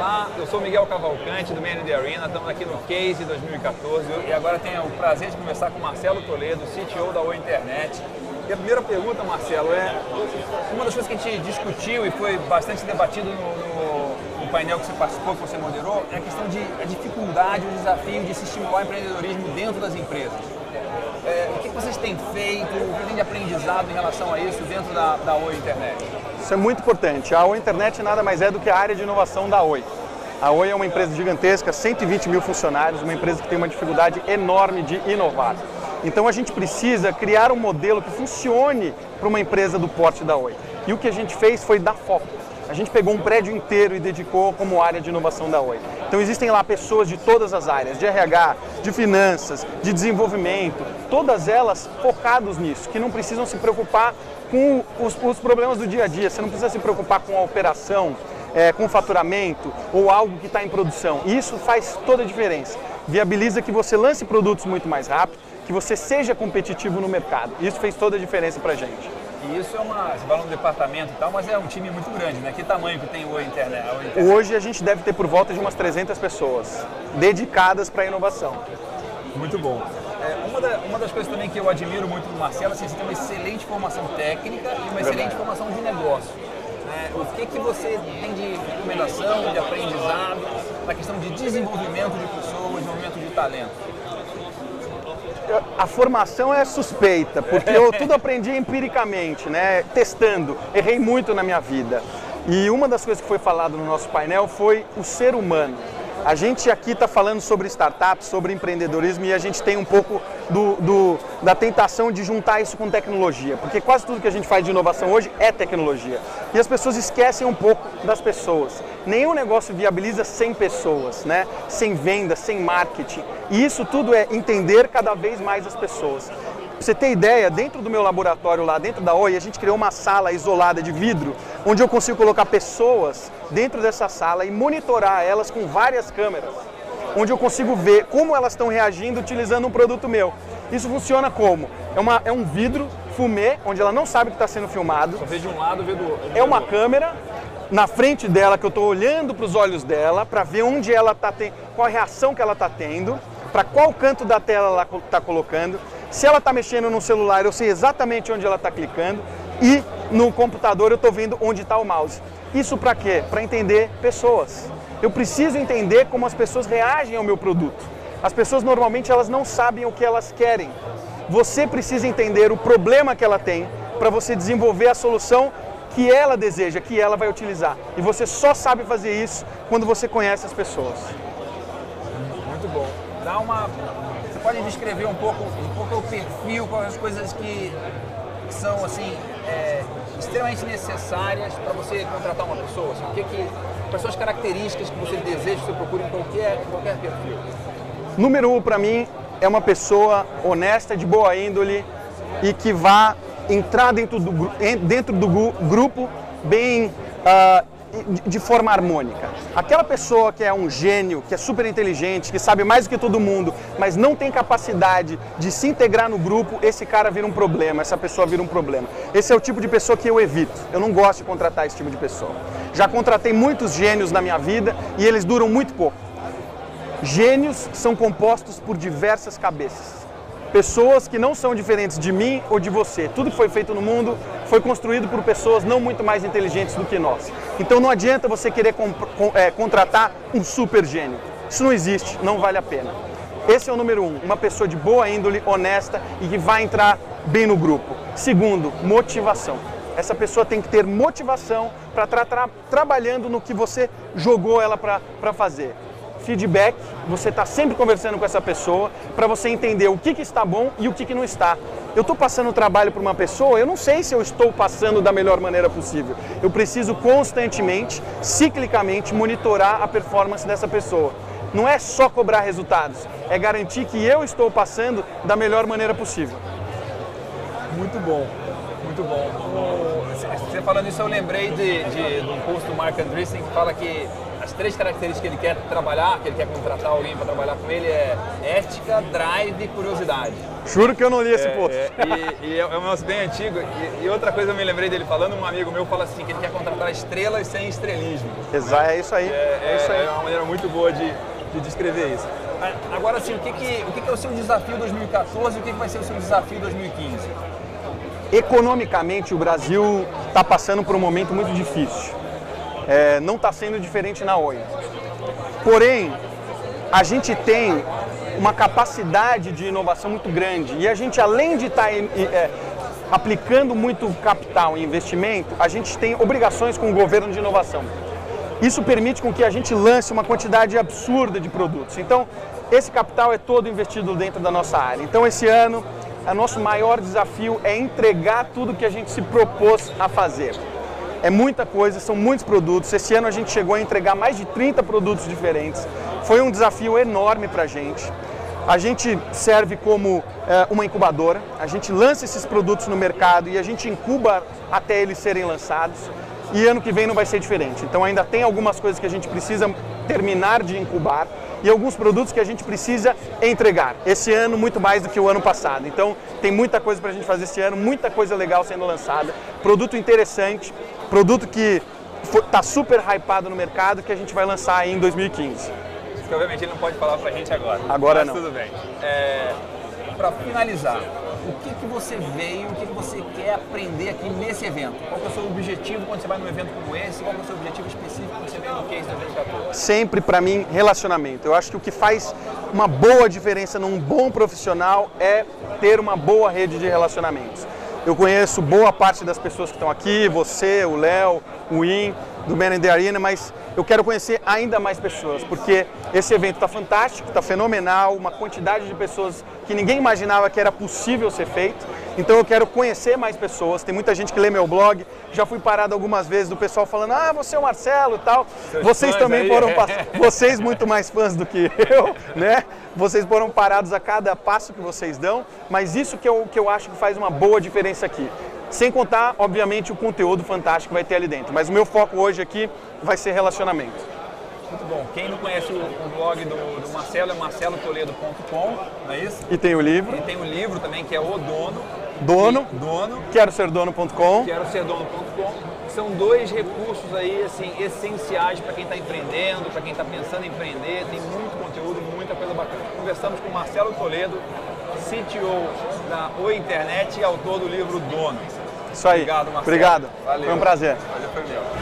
Olá, eu sou Miguel Cavalcante do Man the Arena, estamos aqui no Case 2014 e agora tenho o prazer de conversar com Marcelo Toledo, CTO da Oi Internet. E a primeira pergunta, Marcelo, é uma das coisas que a gente discutiu e foi bastante debatido no, no, no painel que você participou, que você moderou, é a questão de a dificuldade, o desafio de se estimular o empreendedorismo dentro das empresas. É, o que vocês têm feito, o que tem de aprendizado em relação a isso dentro da, da Oi Internet? Isso é muito importante. A Oi Internet nada mais é do que a área de inovação da Oi. A Oi é uma empresa gigantesca, 120 mil funcionários, uma empresa que tem uma dificuldade enorme de inovar. Então a gente precisa criar um modelo que funcione para uma empresa do porte da Oi. E o que a gente fez foi dar foco. A gente pegou um prédio inteiro e dedicou como área de inovação da Oi. Então existem lá pessoas de todas as áreas, de RH, de finanças, de desenvolvimento, todas elas focadas nisso, que não precisam se preocupar com os, os problemas do dia a dia, você não precisa se preocupar com a operação, é, com faturamento ou algo que está em produção. E isso faz toda a diferença. Viabiliza que você lance produtos muito mais rápido, que você seja competitivo no mercado. Isso fez toda a diferença para a gente. E isso é uma, você fala um departamento e tal, mas é um time muito grande, né? Que tamanho que tem o internet, o internet? Hoje a gente deve ter por volta de umas 300 pessoas dedicadas para a inovação. Muito bom. É, uma, da, uma, das coisas também que eu admiro muito do Marcelo, assim, você tem uma excelente formação técnica e uma excelente formação de negócio. Né? O que, que você tem de recomendação, de aprendizado, na questão de desenvolvimento de pessoas, desenvolvimento de talento? a formação é suspeita, porque eu tudo aprendi empiricamente, né? Testando. Errei muito na minha vida. E uma das coisas que foi falado no nosso painel foi o ser humano. A gente aqui está falando sobre startups, sobre empreendedorismo e a gente tem um pouco do, do, da tentação de juntar isso com tecnologia, porque quase tudo que a gente faz de inovação hoje é tecnologia. E as pessoas esquecem um pouco das pessoas. Nenhum negócio viabiliza sem pessoas, né? sem venda, sem marketing. E isso tudo é entender cada vez mais as pessoas. Pra você ter ideia, dentro do meu laboratório lá, dentro da OI, a gente criou uma sala isolada de vidro, onde eu consigo colocar pessoas dentro dessa sala e monitorar elas com várias câmeras, onde eu consigo ver como elas estão reagindo utilizando um produto meu. Isso funciona como? É, uma, é um vidro fumê, onde ela não sabe que está sendo filmado. Só vê de um lado, vê do outro. É uma câmera na frente dela que eu estou olhando para os olhos dela para ver onde ela está qual a reação que ela está tendo, para qual canto da tela ela está colocando. Se ela está mexendo no celular, eu sei exatamente onde ela está clicando e no computador eu estou vendo onde está o mouse. Isso para quê? Para entender pessoas. Eu preciso entender como as pessoas reagem ao meu produto. As pessoas normalmente elas não sabem o que elas querem. Você precisa entender o problema que ela tem para você desenvolver a solução que ela deseja, que ela vai utilizar. E você só sabe fazer isso quando você conhece as pessoas. Muito bom. Dá uma pode descrever um pouco, um pouco o perfil, quais as coisas que, que são assim é, extremamente necessárias para você contratar uma pessoa? Assim, o que, que quais são as características que você deseja que você procure em qualquer, qualquer perfil? Número um para mim é uma pessoa honesta, de boa índole e que vá entrar dentro do, dentro do grupo bem uh, de forma harmônica. Aquela pessoa que é um gênio, que é super inteligente, que sabe mais do que todo mundo, mas não tem capacidade de se integrar no grupo, esse cara vira um problema, essa pessoa vira um problema. Esse é o tipo de pessoa que eu evito. Eu não gosto de contratar esse tipo de pessoa. Já contratei muitos gênios na minha vida e eles duram muito pouco. Gênios são compostos por diversas cabeças pessoas que não são diferentes de mim ou de você. Tudo que foi feito no mundo foi construído por pessoas não muito mais inteligentes do que nós. Então não adianta você querer é, contratar um super gênio. Isso não existe, não vale a pena. Esse é o número um, uma pessoa de boa índole, honesta e que vai entrar bem no grupo. Segundo, motivação. Essa pessoa tem que ter motivação para estar tra trabalhando no que você jogou ela para fazer feedback, você está sempre conversando com essa pessoa para você entender o que, que está bom e o que, que não está. Eu estou passando trabalho para uma pessoa, eu não sei se eu estou passando da melhor maneira possível. Eu preciso constantemente, ciclicamente, monitorar a performance dessa pessoa. Não é só cobrar resultados, é garantir que eu estou passando da melhor maneira possível. Muito bom, muito bom. Você falando isso, eu lembrei de, de, de um post do Mark Andreessen que fala que as três características que ele quer trabalhar, que ele quer contratar alguém para trabalhar com ele é ética, drive e curiosidade. Juro que eu não li esse post. É, e, e, é um negócio bem antigo. E, e, outra coisa eu me lembrei dele falando, um amigo meu fala assim, que ele quer contratar estrelas sem estrelismo. Exato, é isso aí. É, é, isso aí. é uma maneira muito boa de, de descrever isso. Agora, assim, o que, que, o que, que é o seu desafio 2014 e o que, que vai ser o seu desafio 2015? Economicamente, o Brasil está passando por um momento muito difícil. É, não está sendo diferente na Oi. Porém, a gente tem uma capacidade de inovação muito grande e a gente, além de estar tá, é, aplicando muito capital e investimento, a gente tem obrigações com o governo de inovação. Isso permite com que a gente lance uma quantidade absurda de produtos. Então, esse capital é todo investido dentro da nossa área. Então, esse ano, o nosso maior desafio é entregar tudo que a gente se propôs a fazer. É muita coisa, são muitos produtos. Esse ano a gente chegou a entregar mais de 30 produtos diferentes. Foi um desafio enorme para a gente. A gente serve como é, uma incubadora, a gente lança esses produtos no mercado e a gente incuba até eles serem lançados e ano que vem não vai ser diferente. Então ainda tem algumas coisas que a gente precisa terminar de incubar e alguns produtos que a gente precisa entregar. Esse ano muito mais do que o ano passado. Então tem muita coisa para a gente fazer esse ano, muita coisa legal sendo lançada, produto interessante, produto que está super hypado no mercado que a gente vai lançar aí em 2015. Que obviamente ele não pode falar para a gente agora. Agora não. Tudo bem. É, para finalizar, o que, que você veio, o que, que você quer aprender aqui nesse evento? Qual é o seu objetivo quando você vai num evento como esse? Qual é o seu objetivo específico quando você vem no Case 2014? Sempre, para mim, relacionamento. Eu acho que o que faz uma boa diferença num bom profissional é ter uma boa rede de relacionamentos. Eu conheço boa parte das pessoas que estão aqui, você, o Léo, o In, do Man in the Arena, mas eu quero conhecer ainda mais pessoas, porque esse evento está fantástico, está fenomenal, uma quantidade de pessoas que ninguém imaginava que era possível ser feito. Então eu quero conhecer mais pessoas. Tem muita gente que lê meu blog. Já fui parado algumas vezes do pessoal falando: "Ah, você é o Marcelo", e tal. Seus vocês também aí. foram vocês muito mais fãs do que eu, né? Vocês foram parados a cada passo que vocês dão, mas isso que eu, que eu acho que faz uma boa diferença aqui. Sem contar, obviamente, o conteúdo fantástico que vai ter ali dentro. Mas o meu foco hoje aqui vai ser relacionamento. Muito bom. Quem não conhece o, o blog do, do, Marcelo é marcelotoledo.com, não é isso? E tem o livro. E tem o livro também que é O Dono. Dono. E, dono. Quero ser dono.com. Quero ser dono.com. São dois recursos aí assim essenciais para quem está empreendendo, para quem está pensando em empreender. Tem muito conteúdo, muita coisa bacana. Conversamos com o Marcelo Toledo, CTO da Oi Internet e autor do livro Dono. Isso aí. Obrigado, Marcelo. Obrigado. Valeu. Foi um prazer. Valeu, foi meu.